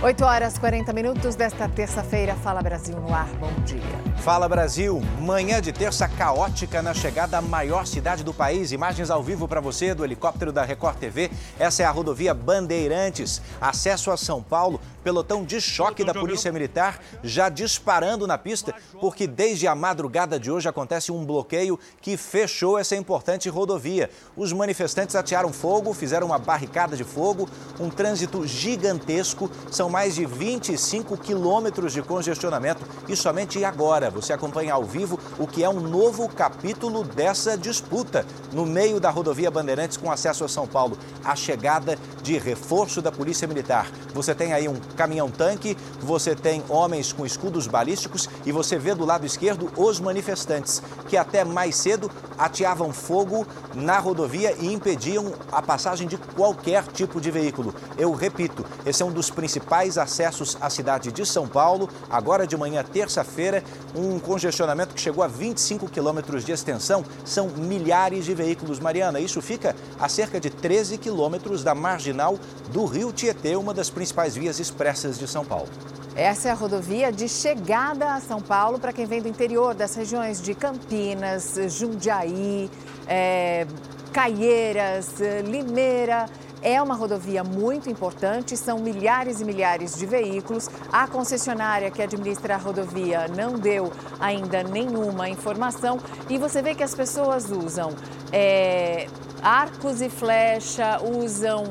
8 horas 40 minutos desta terça-feira. Fala Brasil no ar. Bom dia. Fala Brasil. Manhã de terça caótica na chegada à maior cidade do país. Imagens ao vivo para você do helicóptero da Record TV. Essa é a rodovia Bandeirantes. Acesso a São Paulo. Pelotão de choque da Polícia Militar já disparando na pista, porque desde a madrugada de hoje acontece um bloqueio que fechou essa importante rodovia. Os manifestantes atearam fogo, fizeram uma barricada de fogo, um trânsito gigantesco. São mais de 25 quilômetros de congestionamento e somente agora você acompanha ao vivo o que é um novo capítulo dessa disputa no meio da rodovia Bandeirantes com acesso a São Paulo. A chegada de reforço da Polícia Militar. Você tem aí um caminhão-tanque, você tem homens com escudos balísticos e você vê do lado esquerdo os manifestantes que até mais cedo ateavam fogo na rodovia e impediam a passagem de qualquer tipo de veículo. Eu repito, esse é um dos principais acessos à cidade de São Paulo. Agora de manhã, terça-feira, um congestionamento que chegou a 25 quilômetros de extensão. São milhares de veículos. Mariana, isso fica a cerca de 13 quilômetros da marginal do Rio Tietê, uma das principais vias expressas de São Paulo. Essa é a rodovia de chegada a São Paulo para quem vem do interior das regiões de Campinas, Jundiaí, é, Caieiras, Limeira. É uma rodovia muito importante, são milhares e milhares de veículos. A concessionária que administra a rodovia não deu ainda nenhuma informação e você vê que as pessoas usam é, arcos e flecha, usam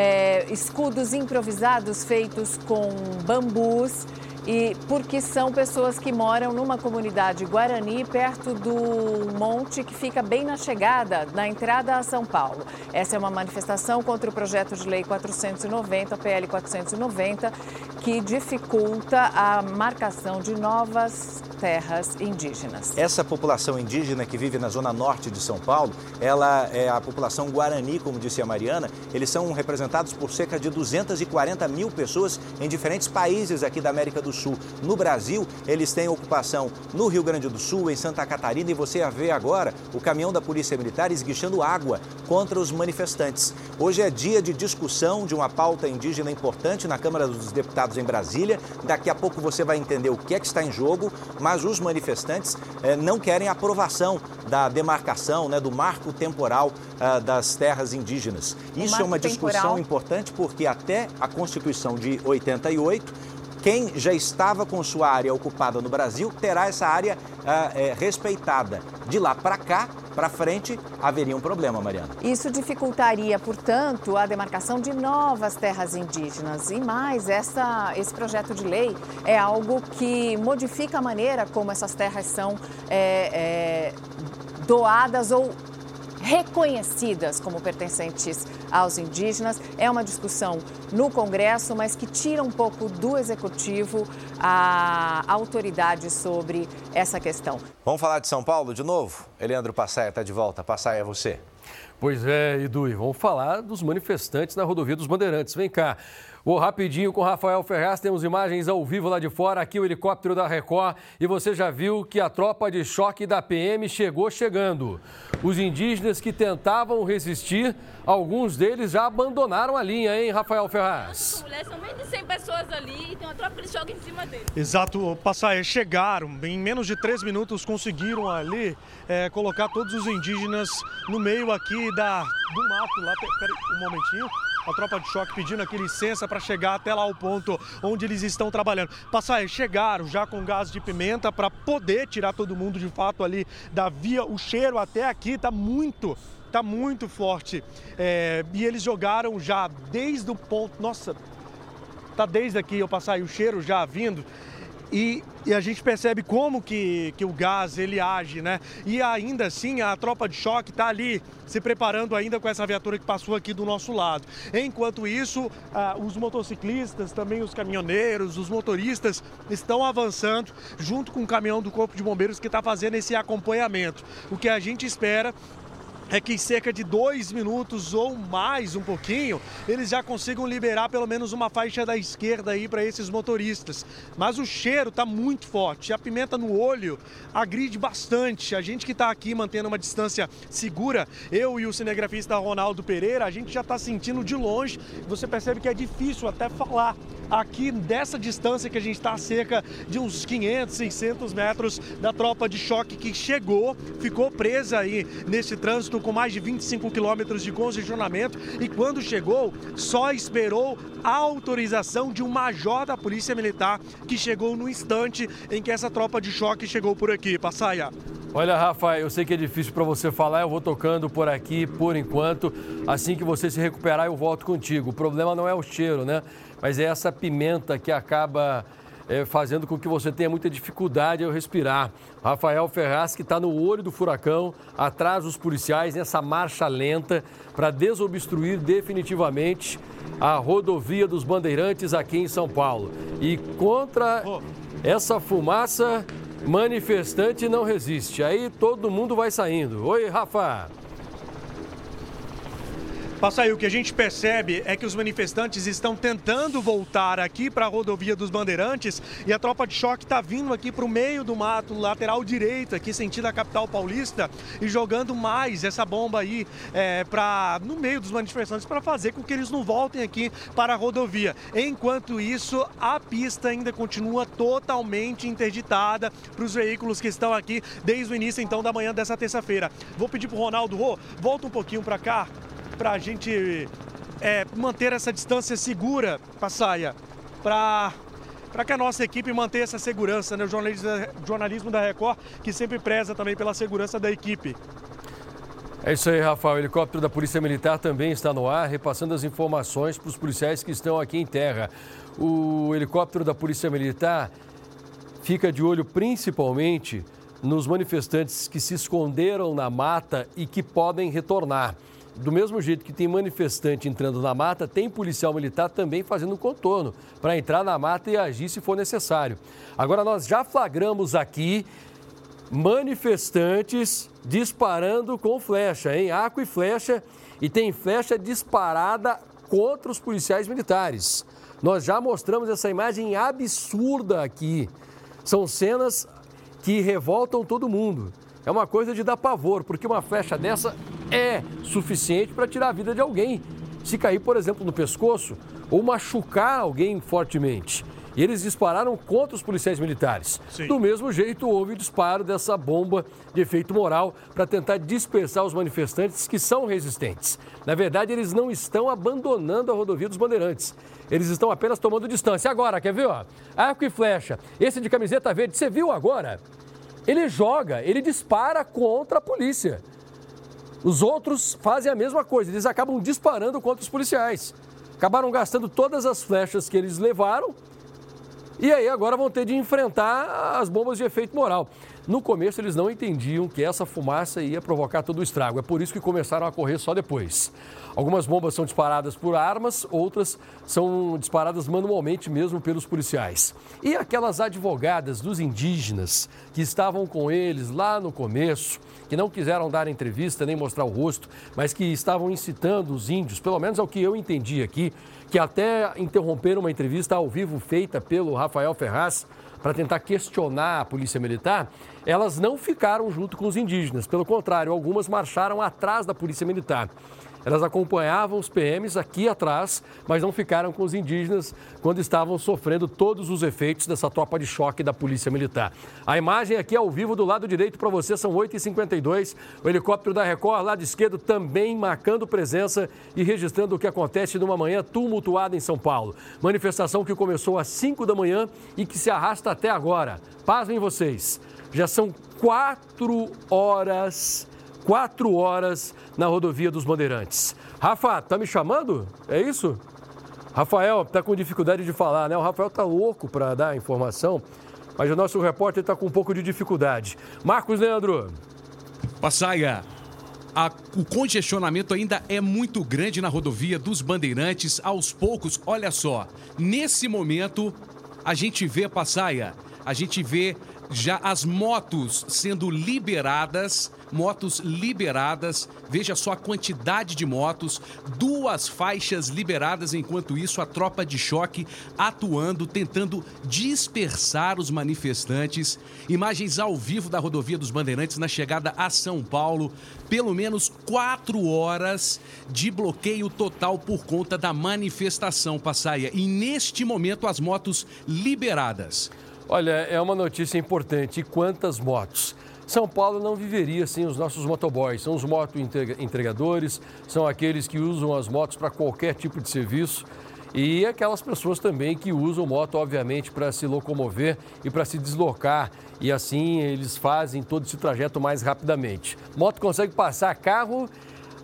é, escudos improvisados feitos com bambus e porque são pessoas que moram numa comunidade guarani perto do monte que fica bem na chegada, na entrada a São Paulo. Essa é uma manifestação contra o projeto de lei 490, PL 490, que dificulta a marcação de novas terras indígenas. Essa população indígena que vive na zona norte de São Paulo, ela é a população guarani, como disse a Mariana. Eles são representados por cerca de 240 mil pessoas em diferentes países aqui da América do Sul. No Brasil, eles têm ocupação no Rio Grande do Sul, em Santa Catarina, e você a vê agora o caminhão da Polícia Militar esguichando água contra os manifestantes. Hoje é dia de discussão de uma pauta indígena importante na Câmara dos Deputados em Brasília. Daqui a pouco você vai entender o que é que está em jogo, mas os manifestantes eh, não querem aprovação da demarcação, né, do marco temporal ah, das terras indígenas. Isso é uma discussão temporal... importante porque até a Constituição de 88 quem já estava com sua área ocupada no Brasil terá essa área ah, é, respeitada. De lá para cá, para frente, haveria um problema, Mariana. Isso dificultaria, portanto, a demarcação de novas terras indígenas. E mais, essa, esse projeto de lei é algo que modifica a maneira como essas terras são é, é, doadas ou reconhecidas como pertencentes aos indígenas. É uma discussão no Congresso, mas que tira um pouco do Executivo a autoridade sobre essa questão. Vamos falar de São Paulo de novo? Eleandro Passaia está de volta. Passaia, é você. Pois é, Edu, e vamos falar dos manifestantes na rodovia dos Bandeirantes. Vem cá. Vou rapidinho com Rafael Ferraz, temos imagens ao vivo lá de fora, aqui o helicóptero da Record, e você já viu que a tropa de choque da PM chegou chegando. Os indígenas que tentavam resistir, alguns deles já abandonaram a linha, hein, Rafael Ferraz? Mulher, são menos de 100 pessoas ali e tem uma tropa de choque em cima deles. Exato, Passaia, chegaram, em menos de três minutos conseguiram ali é, colocar todos os indígenas no meio aqui da, do mato, lá, peraí, um momentinho, a tropa de choque pedindo aqui licença para chegar até lá o ponto onde eles estão trabalhando. Passar, chegaram já com gás de pimenta para poder tirar todo mundo de fato ali da via. O cheiro até aqui está muito tá muito forte. É, e eles jogaram já desde o ponto. Nossa, tá desde aqui eu passar o cheiro já vindo. E, e, a gente percebe como que, que o gás ele age, né? E ainda assim a tropa de choque está ali se preparando ainda com essa viatura que passou aqui do nosso lado. Enquanto isso, ah, os motociclistas, também os caminhoneiros, os motoristas estão avançando junto com o caminhão do Corpo de Bombeiros que está fazendo esse acompanhamento. O que a gente espera é que em cerca de dois minutos ou mais um pouquinho, eles já consigam liberar pelo menos uma faixa da esquerda aí para esses motoristas. Mas o cheiro está muito forte, a pimenta no olho agride bastante. A gente que está aqui mantendo uma distância segura, eu e o cinegrafista Ronaldo Pereira, a gente já está sentindo de longe, você percebe que é difícil até falar aqui dessa distância que a gente está cerca de uns 500, 600 metros da tropa de choque que chegou, ficou presa aí nesse trânsito com mais de 25 quilômetros de congestionamento e quando chegou só esperou a autorização de um major da Polícia Militar que chegou no instante em que essa tropa de choque chegou por aqui. Passaia. Olha, Rafa, eu sei que é difícil para você falar, eu vou tocando por aqui por enquanto. Assim que você se recuperar, eu volto contigo. O problema não é o cheiro, né? Mas é essa pimenta que acaba é, fazendo com que você tenha muita dificuldade ao respirar. Rafael Ferraz, que está no olho do furacão, atrás dos policiais, nessa marcha lenta para desobstruir definitivamente a rodovia dos Bandeirantes aqui em São Paulo. E contra essa fumaça, manifestante não resiste. Aí todo mundo vai saindo. Oi, Rafa. Passa aí, o que a gente percebe é que os manifestantes estão tentando voltar aqui para a rodovia dos Bandeirantes e a tropa de choque está vindo aqui para o meio do mato, lateral direito, aqui sentido a capital paulista, e jogando mais essa bomba aí é, pra, no meio dos manifestantes para fazer com que eles não voltem aqui para a rodovia. Enquanto isso, a pista ainda continua totalmente interditada para os veículos que estão aqui desde o início então da manhã dessa terça-feira. Vou pedir para o Ronaldo Rô, volta um pouquinho para cá para a gente é, manter essa distância segura, Passaia, para para que a nossa equipe mantenha essa segurança, né? o jornalismo, jornalismo da Record, que sempre preza também pela segurança da equipe. É isso aí, Rafael. O helicóptero da Polícia Militar também está no ar, repassando as informações para os policiais que estão aqui em terra. O helicóptero da Polícia Militar fica de olho principalmente nos manifestantes que se esconderam na mata e que podem retornar do mesmo jeito que tem manifestante entrando na mata, tem policial militar também fazendo contorno para entrar na mata e agir se for necessário. Agora, nós já flagramos aqui manifestantes disparando com flecha, hein? Arco e flecha, e tem flecha disparada contra os policiais militares. Nós já mostramos essa imagem absurda aqui. São cenas que revoltam todo mundo. É uma coisa de dar pavor, porque uma flecha dessa é suficiente para tirar a vida de alguém. Se cair, por exemplo, no pescoço ou machucar alguém fortemente. E eles dispararam contra os policiais militares. Sim. Do mesmo jeito, houve disparo dessa bomba de efeito moral para tentar dispersar os manifestantes que são resistentes. Na verdade, eles não estão abandonando a rodovia dos Bandeirantes. Eles estão apenas tomando distância. Agora, quer ver? Ó? Arco e flecha. Esse de camiseta verde, você viu agora? Ele joga, ele dispara contra a polícia. Os outros fazem a mesma coisa, eles acabam disparando contra os policiais. Acabaram gastando todas as flechas que eles levaram e aí agora vão ter de enfrentar as bombas de efeito moral. No começo eles não entendiam que essa fumaça ia provocar todo o estrago. É por isso que começaram a correr só depois. Algumas bombas são disparadas por armas, outras são disparadas manualmente mesmo pelos policiais. E aquelas advogadas dos indígenas que estavam com eles lá no começo, que não quiseram dar entrevista nem mostrar o rosto, mas que estavam incitando os índios, pelo menos é o que eu entendi aqui, que até interromperam uma entrevista ao vivo feita pelo Rafael Ferraz para tentar questionar a polícia militar, elas não ficaram junto com os indígenas. Pelo contrário, algumas marcharam atrás da polícia militar. Elas acompanhavam os PMs aqui atrás, mas não ficaram com os indígenas quando estavam sofrendo todos os efeitos dessa tropa de choque da Polícia Militar. A imagem aqui ao vivo do lado direito para você são 8h52. O helicóptero da Record, lado esquerdo, também marcando presença e registrando o que acontece numa manhã tumultuada em São Paulo. Manifestação que começou às 5 da manhã e que se arrasta até agora. Pasmem vocês, já são quatro horas quatro horas na rodovia dos Bandeirantes. Rafa, tá me chamando? É isso? Rafael tá com dificuldade de falar, né? O Rafael tá louco para dar informação, mas o nosso repórter está com um pouco de dificuldade. Marcos Leandro. Passaia, a, o congestionamento ainda é muito grande na rodovia dos Bandeirantes. Aos poucos, olha só, nesse momento, a gente vê, Passaia, a gente vê já as motos sendo liberadas, motos liberadas. Veja só a quantidade de motos, duas faixas liberadas. Enquanto isso, a tropa de choque atuando, tentando dispersar os manifestantes. Imagens ao vivo da rodovia dos Bandeirantes na chegada a São Paulo. Pelo menos quatro horas de bloqueio total por conta da manifestação, Passaia. E neste momento, as motos liberadas. Olha, é uma notícia importante. E quantas motos? São Paulo não viveria sem os nossos motoboys. São os moto entregadores, são aqueles que usam as motos para qualquer tipo de serviço. E aquelas pessoas também que usam moto, obviamente, para se locomover e para se deslocar. E assim eles fazem todo esse trajeto mais rapidamente. Moto consegue passar carro,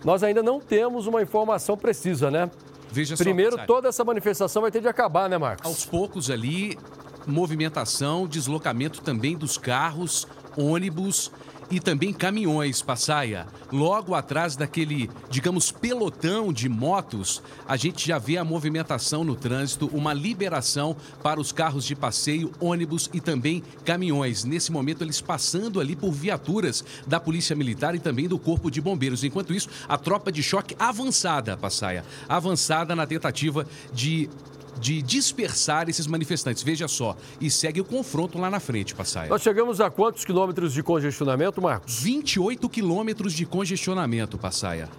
nós ainda não temos uma informação precisa, né? Veja Primeiro, só, toda essa manifestação vai ter de acabar, né, Marcos? Aos poucos ali, movimentação, deslocamento também dos carros, ônibus e também caminhões, Passaia. Logo atrás daquele, digamos, pelotão de motos, a gente já vê a movimentação no trânsito, uma liberação para os carros de passeio, ônibus e também caminhões. Nesse momento, eles passando ali por viaturas da Polícia Militar e também do Corpo de Bombeiros. Enquanto isso, a tropa de choque avançada, Passaia, avançada na tentativa de de dispersar esses manifestantes. Veja só, e segue o confronto lá na frente, Passaia. Nós chegamos a quantos quilômetros de congestionamento, Marcos? 28 quilômetros de congestionamento, Passaia.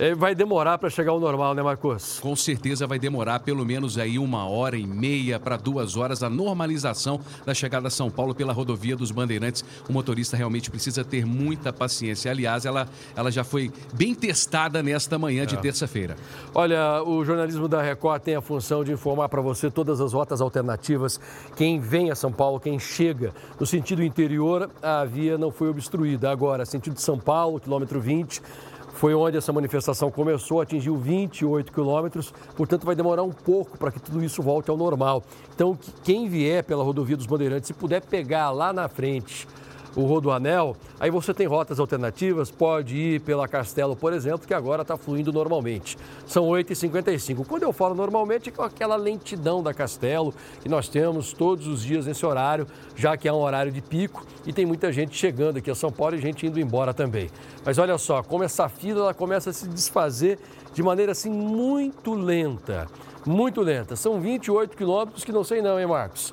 É, vai demorar para chegar ao normal, né, Marcos? Com certeza vai demorar pelo menos aí uma hora e meia para duas horas a normalização da chegada a São Paulo pela rodovia dos Bandeirantes. O motorista realmente precisa ter muita paciência. Aliás, ela, ela já foi bem testada nesta manhã de é. terça-feira. Olha, o jornalismo da Record tem a função de informar para você todas as rotas alternativas. Quem vem a São Paulo, quem chega no sentido interior, a via não foi obstruída. Agora, sentido de São Paulo, quilômetro 20 foi onde essa manifestação começou, atingiu 28 quilômetros, portanto vai demorar um pouco para que tudo isso volte ao normal. Então, quem vier pela rodovia dos Bandeirantes, se puder pegar lá na frente o Rodoanel, aí você tem rotas alternativas, pode ir pela Castelo, por exemplo, que agora está fluindo normalmente. São 8h55. Quando eu falo normalmente, é com aquela lentidão da Castelo, que nós temos todos os dias nesse horário, já que é um horário de pico e tem muita gente chegando aqui a São Paulo e gente indo embora também. Mas olha só, como essa fila ela começa a se desfazer de maneira assim muito lenta, muito lenta. São 28 quilômetros que não sei não, hein, Marcos?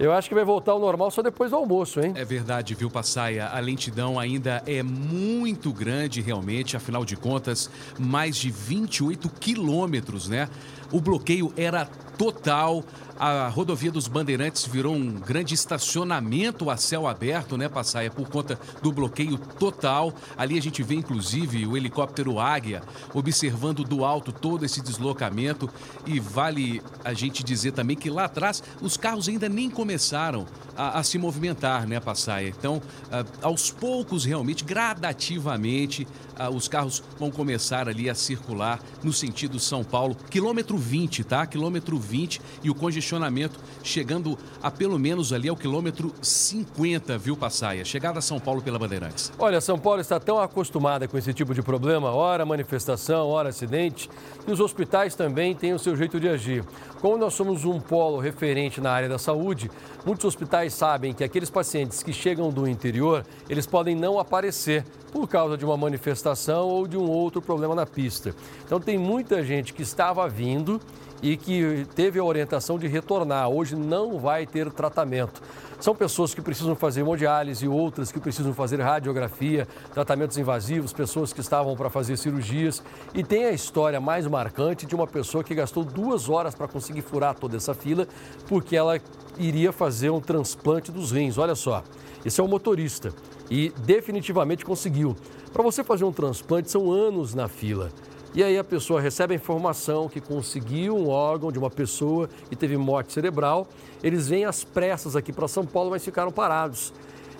Eu acho que vai voltar ao normal só depois do almoço, hein? É verdade, viu, Passaia? A lentidão ainda é muito grande, realmente, afinal de contas, mais de 28 quilômetros, né? O bloqueio era total. A rodovia dos Bandeirantes virou um grande estacionamento a céu aberto, né, Passaia, por conta do bloqueio total. Ali a gente vê, inclusive, o helicóptero Águia observando do alto todo esse deslocamento. E vale a gente dizer também que lá atrás os carros ainda nem começaram a, a se movimentar, né, Passaia? Então, a, aos poucos, realmente, gradativamente, a, os carros vão começar ali a circular no sentido São Paulo, quilômetro 20, tá? Quilômetro 20 e o congestionamento chegando a pelo menos ali ao quilômetro 50, viu, Passaia? Chegada a São Paulo pela Bandeirantes. Olha, São Paulo está tão acostumada com esse tipo de problema, hora manifestação, hora acidente, que os hospitais também têm o seu jeito de agir. Como nós somos um polo referente na área da saúde, muitos hospitais sabem que aqueles pacientes que chegam do interior, eles podem não aparecer por causa de uma manifestação ou de um outro problema na pista. Então tem muita gente que estava vindo e que teve a orientação de retornar. Hoje não vai ter tratamento. São pessoas que precisam fazer hemodiálise, outras que precisam fazer radiografia, tratamentos invasivos, pessoas que estavam para fazer cirurgias. E tem a história mais marcante de uma pessoa que gastou duas horas para conseguir furar toda essa fila, porque ela iria fazer um transplante dos rins. Olha só, esse é o motorista e definitivamente conseguiu. Para você fazer um transplante são anos na fila. E aí a pessoa recebe a informação que conseguiu um órgão de uma pessoa e teve morte cerebral. Eles vêm às pressas aqui para São Paulo, mas ficaram parados.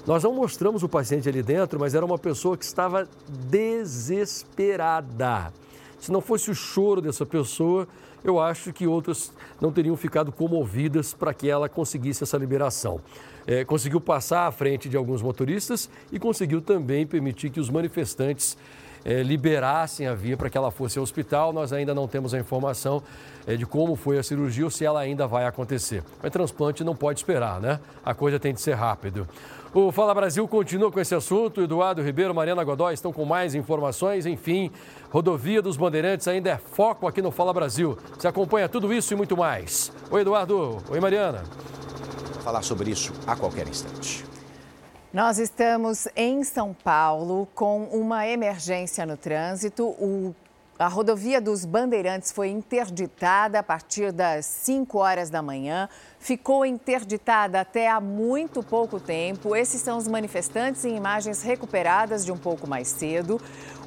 Nós não mostramos o paciente ali dentro, mas era uma pessoa que estava desesperada. Se não fosse o choro dessa pessoa, eu acho que outras não teriam ficado comovidas para que ela conseguisse essa liberação. É, conseguiu passar à frente de alguns motoristas e conseguiu também permitir que os manifestantes é, liberassem a via para que ela fosse ao hospital. Nós ainda não temos a informação é, de como foi a cirurgia ou se ela ainda vai acontecer. Mas transplante não pode esperar, né? A coisa tem de ser rápido. O Fala Brasil continua com esse assunto. Eduardo Ribeiro, Mariana Godoy estão com mais informações. Enfim, rodovia dos Bandeirantes ainda é foco aqui no Fala Brasil. Você acompanha tudo isso e muito mais. Oi, Eduardo. Oi, Mariana. Falar sobre isso a qualquer instante. Nós estamos em São Paulo com uma emergência no trânsito. O a rodovia dos Bandeirantes foi interditada a partir das 5 horas da manhã. Ficou interditada até há muito pouco tempo. Esses são os manifestantes em imagens recuperadas de um pouco mais cedo.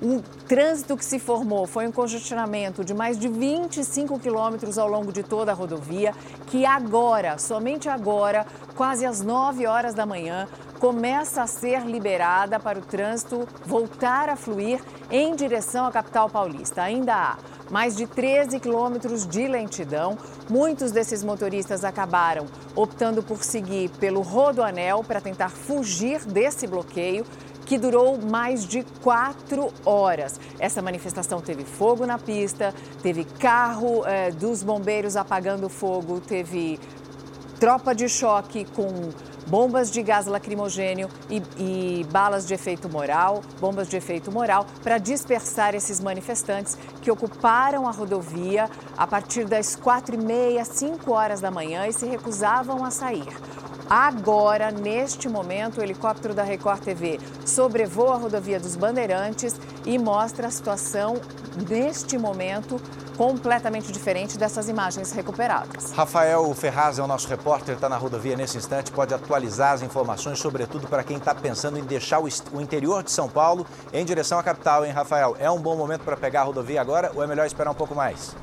O trânsito que se formou foi um congestionamento de mais de 25 quilômetros ao longo de toda a rodovia, que agora, somente agora, quase às 9 horas da manhã, começa a ser liberada para o trânsito voltar a fluir em direção à capital paulista. Ainda há mais de 13 quilômetros de lentidão. Muitos desses motoristas acabaram optando por seguir pelo Rodoanel para tentar fugir desse bloqueio que durou mais de quatro horas. Essa manifestação teve fogo na pista, teve carro eh, dos bombeiros apagando fogo, teve tropa de choque com bombas de gás lacrimogênio e, e, balas de efeito moral, bombas de efeito moral, para dispersar esses manifestantes que ocuparam a rodovia a partir das quatro e meia, cinco horas da manhã e se recusavam a sair. Agora, neste momento, o helicóptero da Record TV sobrevoa a rodovia dos Bandeirantes e mostra a situação neste momento completamente diferente dessas imagens recuperadas. Rafael Ferraz é o nosso repórter, está na rodovia nesse instante, pode atualizar as informações, sobretudo para quem está pensando em deixar o interior de São Paulo em direção à capital, hein, Rafael? É um bom momento para pegar a rodovia agora ou é melhor esperar um pouco mais?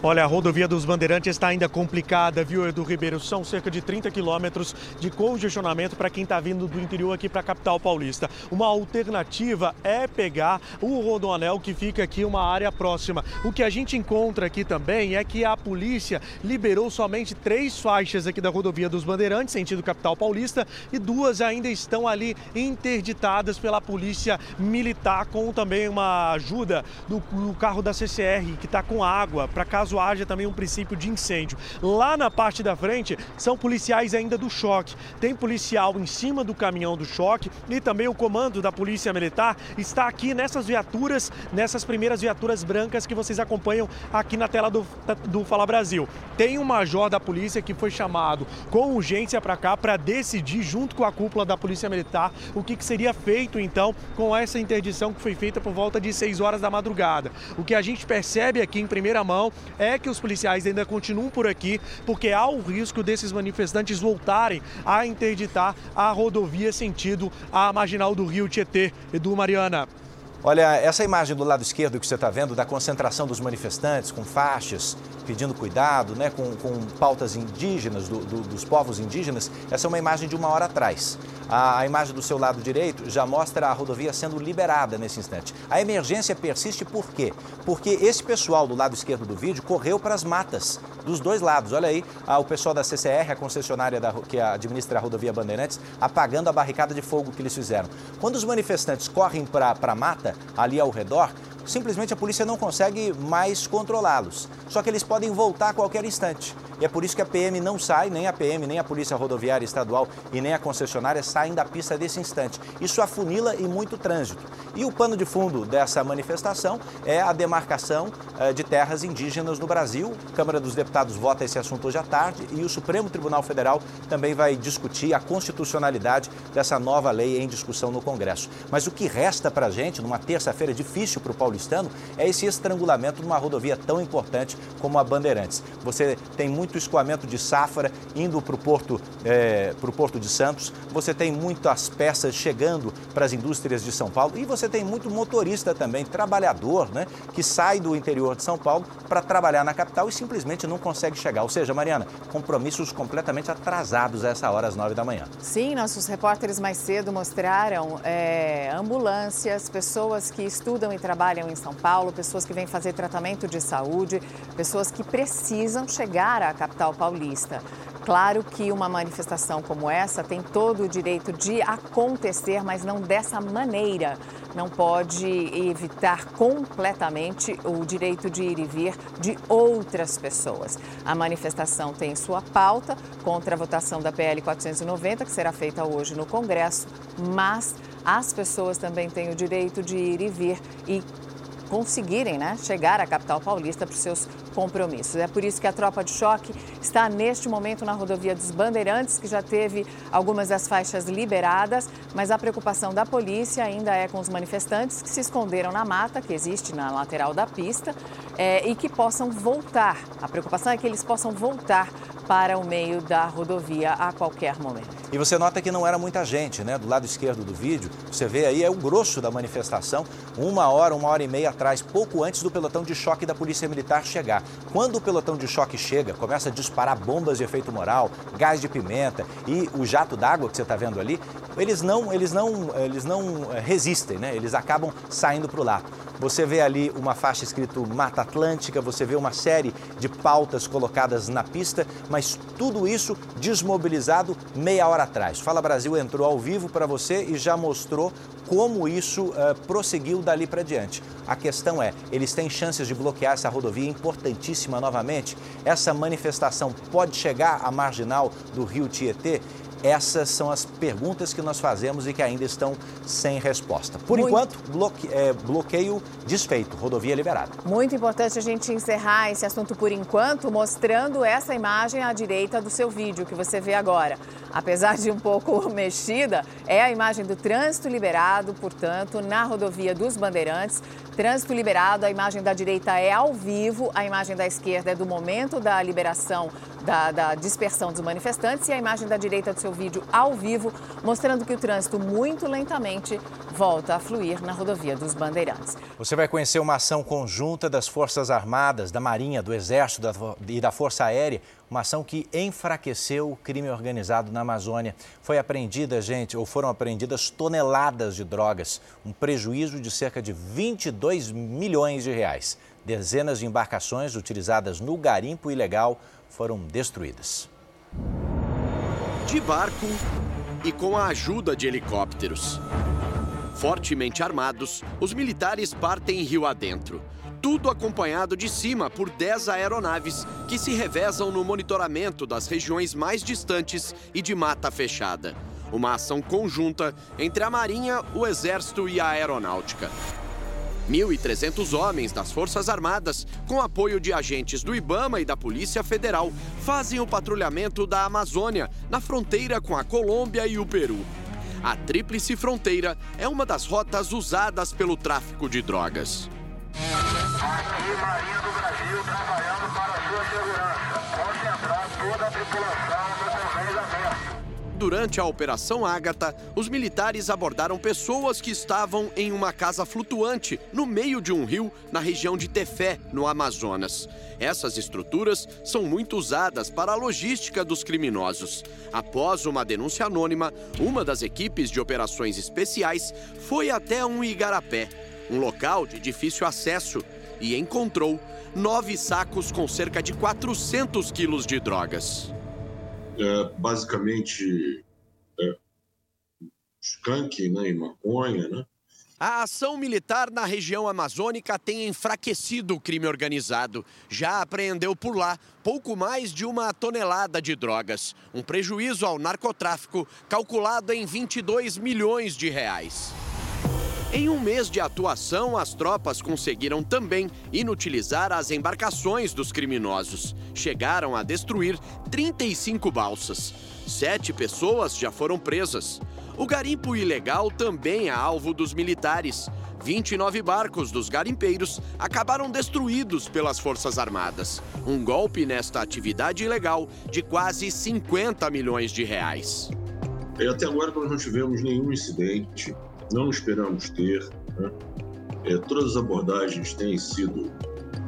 Olha, a rodovia dos Bandeirantes está ainda complicada, viu, Edu Ribeiro? São cerca de 30 quilômetros de congestionamento para quem está vindo do interior aqui para a capital paulista. Uma alternativa é pegar o Rodoanel que fica aqui uma área próxima. O que a gente encontra aqui também é que a polícia liberou somente três faixas aqui da rodovia dos Bandeirantes, sentido capital paulista, e duas ainda estão ali interditadas pela polícia militar, com também uma ajuda do, do carro da CCR, que está com água, para caso caso haja também um princípio de incêndio. Lá na parte da frente são policiais ainda do choque. Tem policial em cima do caminhão do choque e também o comando da Polícia Militar está aqui nessas viaturas, nessas primeiras viaturas brancas que vocês acompanham aqui na tela do, do Fala Brasil. Tem um major da polícia que foi chamado com urgência para cá para decidir, junto com a cúpula da Polícia Militar, o que, que seria feito então com essa interdição que foi feita por volta de 6 horas da madrugada. O que a gente percebe aqui em primeira mão é que os policiais ainda continuam por aqui, porque há o risco desses manifestantes voltarem a interditar a rodovia sentido a marginal do Rio Tietê. Edu Mariana. Olha, essa imagem do lado esquerdo que você está vendo, da concentração dos manifestantes com faixas, pedindo cuidado, né, com, com pautas indígenas, do, do, dos povos indígenas, essa é uma imagem de uma hora atrás. A, a, imagem do seu lado direito já mostra a rodovia sendo liberada nesse instante. A emergência persiste por quê? Porque esse pessoal do lado esquerdo do vídeo correu para as matas dos dois lados. Olha aí, o pessoal da CCR, a concessionária da, que administra a rodovia Bandeirantes, apagando a barricada de fogo que eles fizeram. Quando os manifestantes correm para a mata, ali ao redor, simplesmente a polícia não consegue mais controlá-los. Só que eles podem voltar a qualquer instante. E é por isso que a PM não sai, nem a PM, nem a Polícia Rodoviária Estadual e nem a concessionária saem da pista desse instante. Isso afunila e muito trânsito. E o pano de fundo dessa manifestação é a demarcação eh, de terras indígenas no Brasil. A Câmara dos Deputados vota esse assunto hoje à tarde e o Supremo Tribunal Federal também vai discutir a constitucionalidade dessa nova lei em discussão no Congresso. Mas o que resta para a gente, numa terça-feira difícil para o paulistano, é esse estrangulamento numa rodovia tão importante como a Bandeirantes. Você tem muito muito escoamento de safra indo para o porto, é, porto de Santos, você tem muitas peças chegando para as indústrias de São Paulo e você tem muito motorista também, trabalhador, né, que sai do interior de São Paulo para trabalhar na capital e simplesmente não consegue chegar. Ou seja, Mariana, compromissos completamente atrasados a essa hora, às nove da manhã. Sim, nossos repórteres mais cedo mostraram é, ambulâncias, pessoas que estudam e trabalham em São Paulo, pessoas que vêm fazer tratamento de saúde, pessoas que precisam chegar à capital paulista. Claro que uma manifestação como essa tem todo o direito de acontecer, mas não dessa maneira. Não pode evitar completamente o direito de ir e vir de outras pessoas. A manifestação tem sua pauta contra a votação da PL 490, que será feita hoje no Congresso, mas as pessoas também têm o direito de ir e vir e conseguirem né, chegar à capital paulista para os seus compromissos. É por isso que a tropa de choque está neste momento na rodovia dos Bandeirantes, que já teve algumas das faixas liberadas, mas a preocupação da polícia ainda é com os manifestantes que se esconderam na mata que existe na lateral da pista é, e que possam voltar. A preocupação é que eles possam voltar para o meio da rodovia a qualquer momento. E você nota que não era muita gente, né? Do lado esquerdo do vídeo, você vê aí é o grosso da manifestação, uma hora, uma hora e meia atrás, pouco antes do pelotão de choque da Polícia Militar chegar. Quando o pelotão de choque chega, começa a disparar bombas de efeito moral, gás de pimenta e o jato d'água que você está vendo ali, eles não, eles não, eles não eh, resistem, né? Eles acabam saindo para o lado. Você vê ali uma faixa escrito Mata Atlântica, você vê uma série de pautas colocadas na pista, mas tudo isso desmobilizado meia hora atrás. Fala Brasil entrou ao vivo para você e já mostrou como isso uh, prosseguiu dali para diante. A questão é, eles têm chances de bloquear essa rodovia importantíssima novamente? Essa manifestação pode chegar à marginal do rio Tietê? Essas são as perguntas que nós fazemos e que ainda estão sem resposta. Por Muito... enquanto, bloque... é, bloqueio desfeito, rodovia liberada. Muito importante a gente encerrar esse assunto por enquanto, mostrando essa imagem à direita do seu vídeo que você vê agora. Apesar de um pouco mexida, é a imagem do trânsito liberado, portanto, na rodovia dos Bandeirantes. Trânsito liberado, a imagem da direita é ao vivo, a imagem da esquerda é do momento da liberação da, da, dispersão dos manifestantes e a imagem da direita do seu vídeo ao vivo, mostrando que o trânsito muito lentamente volta a fluir na rodovia dos Bandeirantes. Você vai conhecer uma ação conjunta das Forças Armadas, da Marinha, do Exército e da Força Aérea, uma ação que enfraqueceu o crime organizado na Amazônia. Foi apreendida, gente, ou foram apreendidas toneladas de drogas, um prejuízo de cerca de 22 milhões de reais. Dezenas de embarcações utilizadas no garimpo ilegal foram destruídas. De barco e com a ajuda de helicópteros. Fortemente armados, os militares partem rio adentro. Tudo acompanhado de cima por 10 aeronaves que se revezam no monitoramento das regiões mais distantes e de mata fechada. Uma ação conjunta entre a Marinha, o Exército e a Aeronáutica. 1.300 homens das Forças Armadas, com apoio de agentes do Ibama e da Polícia Federal, fazem o patrulhamento da Amazônia, na fronteira com a Colômbia e o Peru. A Tríplice Fronteira é uma das rotas usadas pelo tráfico de drogas. Aqui, Marinha do Brasil, trabalhando para a sua segurança. Concentrar toda a tripulação. Durante a Operação Ágata, os militares abordaram pessoas que estavam em uma casa flutuante no meio de um rio na região de Tefé, no Amazonas. Essas estruturas são muito usadas para a logística dos criminosos. Após uma denúncia anônima, uma das equipes de operações especiais foi até um igarapé, um local de difícil acesso, e encontrou nove sacos com cerca de 400 quilos de drogas é, basicamente é, skunk né, e maconha, né? A ação militar na região amazônica tem enfraquecido o crime organizado. Já apreendeu por lá pouco mais de uma tonelada de drogas. Um prejuízo ao narcotráfico calculado em 22 milhões de reais. Em um mês de atuação, as tropas conseguiram também inutilizar as embarcações dos criminosos. Chegaram a destruir 35 balsas. Sete pessoas já foram presas. O garimpo ilegal também é alvo dos militares. 29 barcos dos garimpeiros acabaram destruídos pelas Forças Armadas. Um golpe nesta atividade ilegal de quase 50 milhões de reais. E até agora nós não tivemos nenhum incidente não esperamos ter. Né? É, todas as abordagens têm sido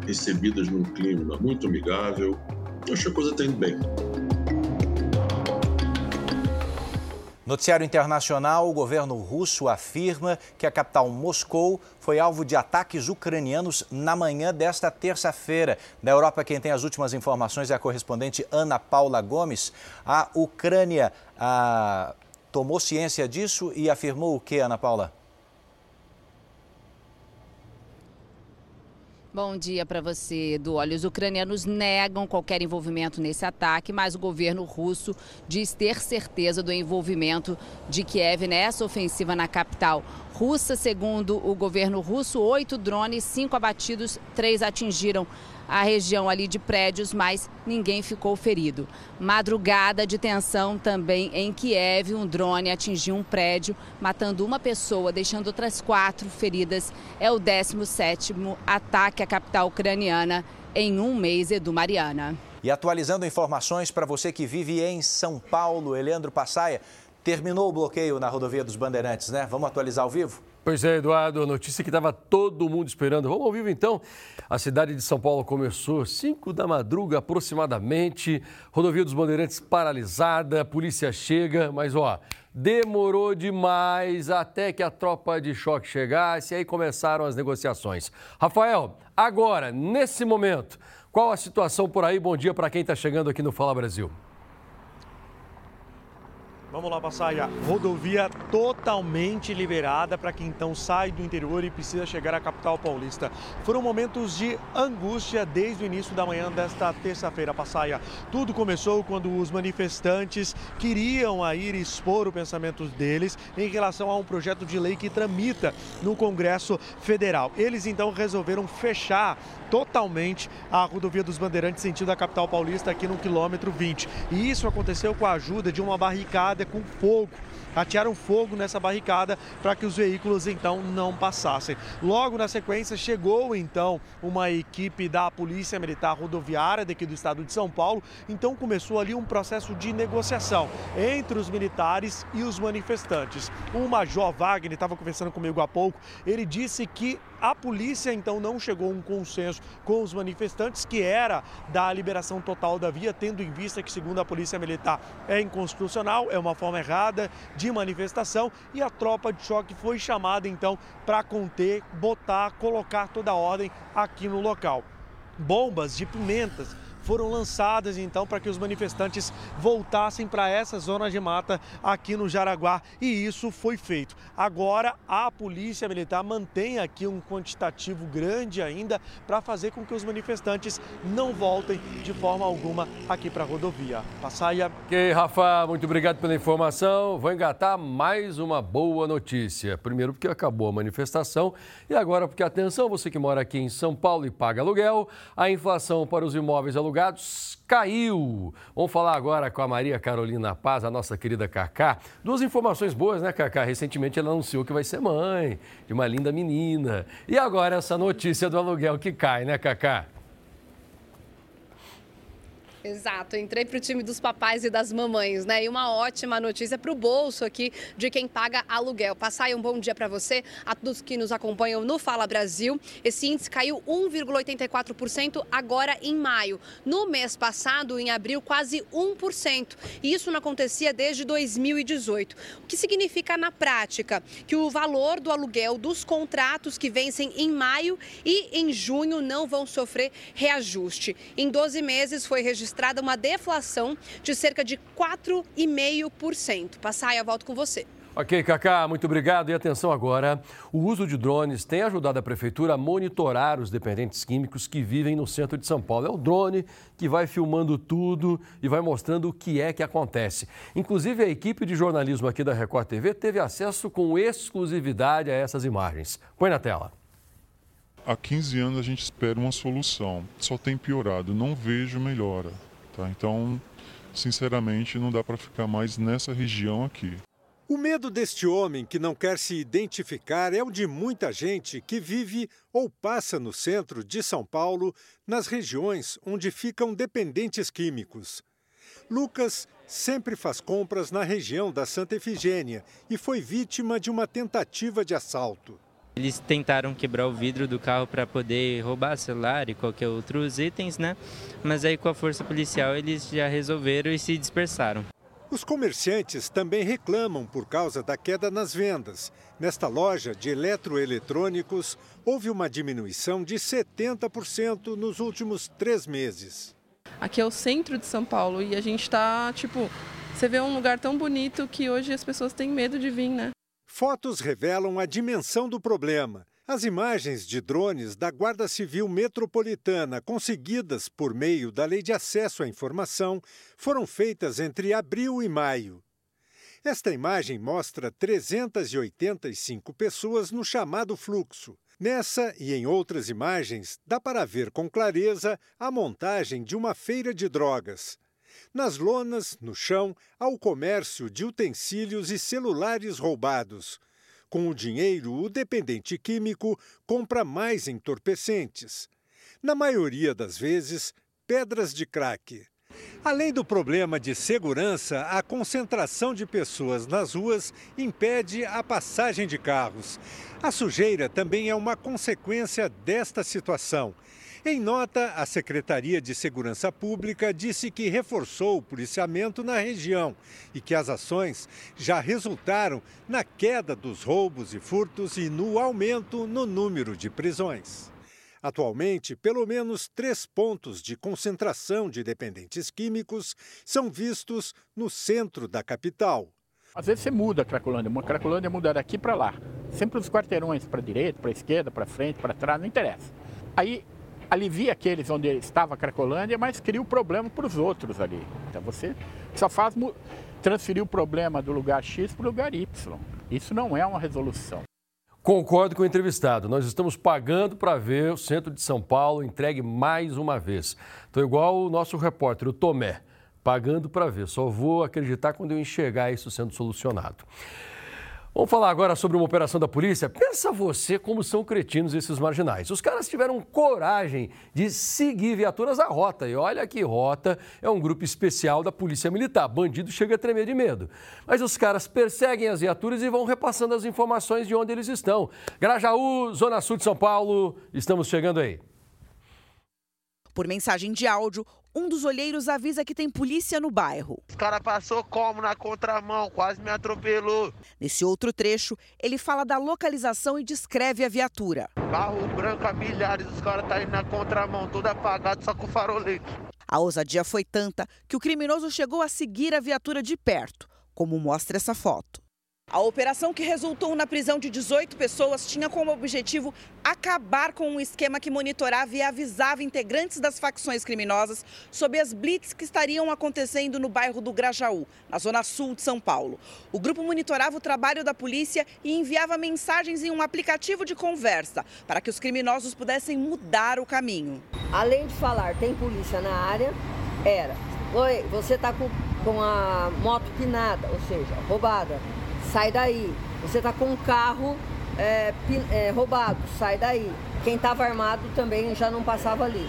recebidas num clima muito amigável. Eu acho que a coisa está indo bem. Noticiário internacional: o governo russo afirma que a capital Moscou foi alvo de ataques ucranianos na manhã desta terça-feira. Na Europa, quem tem as últimas informações é a correspondente Ana Paula Gomes. A Ucrânia ah, tomou ciência disso e afirmou o que, Ana Paula? Bom dia para você, Edu. Olha, os ucranianos negam qualquer envolvimento nesse ataque, mas o governo russo diz ter certeza do envolvimento de Kiev nessa ofensiva na capital russa. Segundo o governo russo, oito drones, cinco abatidos, três atingiram a região ali de prédios, mas ninguém ficou ferido. Madrugada de tensão também em Kiev, um drone atingiu um prédio, matando uma pessoa, deixando outras quatro feridas. É o 17º ataque à capital ucraniana em um mês, Edu Mariana. E atualizando informações para você que vive em São Paulo, Eleandro Passaia, terminou o bloqueio na rodovia dos Bandeirantes, né? Vamos atualizar ao vivo? Pois é, Eduardo, notícia que estava todo mundo esperando. Vamos ao vivo então. A cidade de São Paulo começou 5 da madruga aproximadamente. Rodovia dos Bandeirantes paralisada, polícia chega, mas ó, demorou demais até que a tropa de choque chegasse e aí começaram as negociações. Rafael, agora, nesse momento, qual a situação por aí? Bom dia para quem está chegando aqui no Fala Brasil. Vamos lá, Passaia. Rodovia totalmente liberada para quem então sai do interior e precisa chegar à capital paulista. Foram momentos de angústia desde o início da manhã desta terça-feira, Passaia. Tudo começou quando os manifestantes queriam ir expor o pensamento deles em relação a um projeto de lei que tramita no Congresso Federal. Eles então resolveram fechar totalmente a rodovia dos Bandeirantes sentido a capital paulista aqui no quilômetro 20. E isso aconteceu com a ajuda de uma barricada com fogo atearam fogo nessa barricada para que os veículos então não passassem. Logo na sequência chegou então uma equipe da Polícia Militar Rodoviária daqui do estado de São Paulo, então começou ali um processo de negociação entre os militares e os manifestantes. O Major Wagner estava conversando comigo há pouco, ele disse que a polícia então não chegou a um consenso com os manifestantes, que era da liberação total da via, tendo em vista que, segundo a Polícia Militar, é inconstitucional, é uma forma errada de manifestação e a tropa de choque foi chamada então para conter, botar, colocar toda a ordem aqui no local. Bombas de pimentas foram lançadas então para que os manifestantes voltassem para essa zona de mata aqui no Jaraguá e isso foi feito. Agora a Polícia Militar mantém aqui um quantitativo grande ainda para fazer com que os manifestantes não voltem de forma alguma aqui para a rodovia. Passaia. Ok, Rafa, muito obrigado pela informação. Vou engatar mais uma boa notícia. Primeiro porque acabou a manifestação e agora porque atenção, você que mora aqui em São Paulo e paga aluguel, a inflação para os imóveis alugados caiu. Vamos falar agora com a Maria Carolina Paz, a nossa querida Cacá. Duas informações boas, né, Cacá? Recentemente ela anunciou que vai ser mãe de uma linda menina. E agora essa notícia do aluguel que cai, né, Cacá? Exato, entrei para o time dos papais e das mamães, né? E uma ótima notícia para o bolso aqui de quem paga aluguel. Passar um bom dia para você, a todos que nos acompanham no Fala Brasil. Esse índice caiu 1,84% agora em maio. No mês passado, em abril, quase 1%. E isso não acontecia desde 2018. O que significa na prática que o valor do aluguel dos contratos que vencem em maio e em junho não vão sofrer reajuste. Em 12 meses foi registrado registrada uma deflação de cerca de 4,5%. Passaia, volto com você. Ok, Cacá, muito obrigado. E atenção agora: o uso de drones tem ajudado a Prefeitura a monitorar os dependentes químicos que vivem no centro de São Paulo. É o drone que vai filmando tudo e vai mostrando o que é que acontece. Inclusive, a equipe de jornalismo aqui da Record TV teve acesso com exclusividade a essas imagens. Põe na tela. Há 15 anos a gente espera uma solução, só tem piorado, não vejo melhora. Tá? Então, sinceramente, não dá para ficar mais nessa região aqui. O medo deste homem que não quer se identificar é o de muita gente que vive ou passa no centro de São Paulo, nas regiões onde ficam dependentes químicos. Lucas sempre faz compras na região da Santa Efigênia e foi vítima de uma tentativa de assalto. Eles tentaram quebrar o vidro do carro para poder roubar celular e qualquer outros itens, né? Mas aí com a força policial eles já resolveram e se dispersaram. Os comerciantes também reclamam por causa da queda nas vendas. Nesta loja de eletroeletrônicos, houve uma diminuição de 70% nos últimos três meses. Aqui é o centro de São Paulo e a gente está, tipo, você vê um lugar tão bonito que hoje as pessoas têm medo de vir, né? Fotos revelam a dimensão do problema. As imagens de drones da Guarda Civil Metropolitana, conseguidas por meio da Lei de Acesso à Informação, foram feitas entre abril e maio. Esta imagem mostra 385 pessoas no chamado fluxo. Nessa e em outras imagens, dá para ver com clareza a montagem de uma feira de drogas. Nas lonas, no chão, há o comércio de utensílios e celulares roubados. Com o dinheiro, o dependente químico compra mais entorpecentes. Na maioria das vezes, pedras de crack. Além do problema de segurança, a concentração de pessoas nas ruas impede a passagem de carros. A sujeira também é uma consequência desta situação. Em nota, a Secretaria de Segurança Pública disse que reforçou o policiamento na região e que as ações já resultaram na queda dos roubos e furtos e no aumento no número de prisões. Atualmente, pelo menos três pontos de concentração de dependentes químicos são vistos no centro da capital. Às vezes você muda a Cracolândia, a Cracolândia muda daqui para lá. Sempre os quarteirões para direita, para esquerda, para frente, para trás, não interessa. Aí alivia aqueles onde estava a Cracolândia, mas cria o problema para os outros ali. Então você só faz transferir o problema do lugar X para o lugar Y. Isso não é uma resolução. Concordo com o entrevistado. Nós estamos pagando para ver o centro de São Paulo entregue mais uma vez. Estou igual o nosso repórter, o Tomé, pagando para ver. Só vou acreditar quando eu enxergar isso sendo solucionado. Vamos falar agora sobre uma operação da polícia? Pensa você como são cretinos esses marginais. Os caras tiveram coragem de seguir viaturas à rota. E olha que rota é um grupo especial da Polícia Militar. Bandido chega a tremer de medo. Mas os caras perseguem as viaturas e vão repassando as informações de onde eles estão. Grajaú, Zona Sul de São Paulo, estamos chegando aí. Por mensagem de áudio, um dos olheiros avisa que tem polícia no bairro. Os cara passou como na contramão, quase me atropelou. Nesse outro trecho, ele fala da localização e descreve a viatura. Carro branco a milhares, os caras tá indo na contramão, todo apagado, só com farolete. A ousadia foi tanta que o criminoso chegou a seguir a viatura de perto, como mostra essa foto. A operação que resultou na prisão de 18 pessoas tinha como objetivo acabar com um esquema que monitorava e avisava integrantes das facções criminosas sobre as blitz que estariam acontecendo no bairro do Grajaú, na zona sul de São Paulo. O grupo monitorava o trabalho da polícia e enviava mensagens em um aplicativo de conversa para que os criminosos pudessem mudar o caminho. Além de falar tem polícia na área, era: Oi, você está com, com a moto pinada, ou seja, roubada sai daí. Você está com um carro é, é, roubado, sai daí. Quem estava armado também já não passava ali.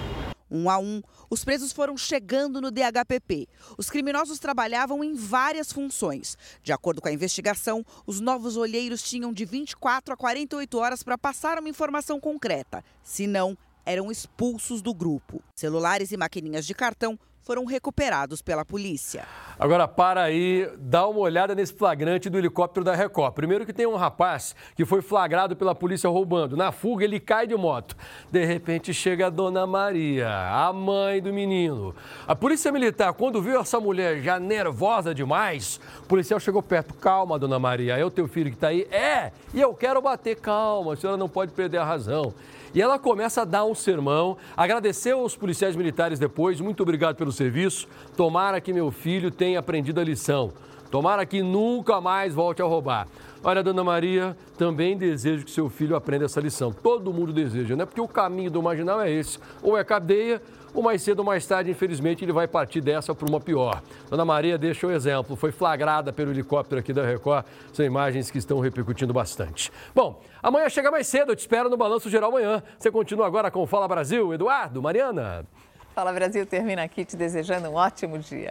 Um a um, os presos foram chegando no DHPP. Os criminosos trabalhavam em várias funções. De acordo com a investigação, os novos olheiros tinham de 24 a 48 horas para passar uma informação concreta. Se não, eram expulsos do grupo. Celulares e maquininhas de cartão foram recuperados pela polícia. Agora para aí, dá uma olhada nesse flagrante do helicóptero da Record. Primeiro que tem um rapaz que foi flagrado pela polícia roubando. Na fuga ele cai de moto. De repente chega a dona Maria, a mãe do menino. A polícia militar, quando viu essa mulher já nervosa demais, o policial chegou perto. Calma, dona Maria, é o teu filho que está aí? É, e eu quero bater. Calma, a senhora não pode perder a razão. E ela começa a dar um sermão, agradeceu aos policiais militares depois, muito obrigado pelo serviço. Tomara que meu filho tenha aprendido a lição. Tomara que nunca mais volte a roubar. Olha, dona Maria, também desejo que seu filho aprenda essa lição. Todo mundo deseja, né? Porque o caminho do marginal é esse: ou é cadeia ou mais cedo ou mais tarde, infelizmente, ele vai partir dessa para uma pior. Dona Maria deixa o exemplo, foi flagrada pelo helicóptero aqui da Record, são imagens que estão repercutindo bastante. Bom, amanhã chega mais cedo, eu te espero no Balanço Geral amanhã. Você continua agora com o Fala Brasil, Eduardo, Mariana. Fala Brasil termina aqui te desejando um ótimo dia.